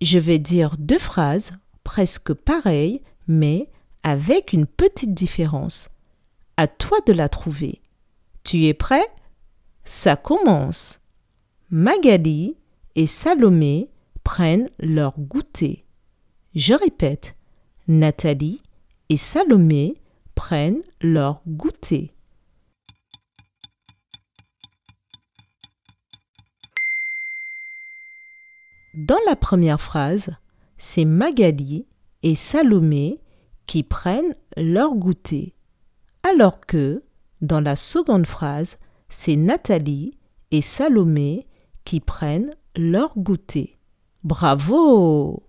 Je vais dire deux phrases presque pareilles, mais avec une petite différence. À toi de la trouver. Tu es prêt? Ça commence. Magali et Salomé prennent leur goûter. Je répète, Nathalie et Salomé prennent leur goûter. Dans la première phrase, c'est Magali et Salomé qui prennent leur goûter, alors que dans la seconde phrase, c'est Nathalie et Salomé qui prennent leur goûter. Bravo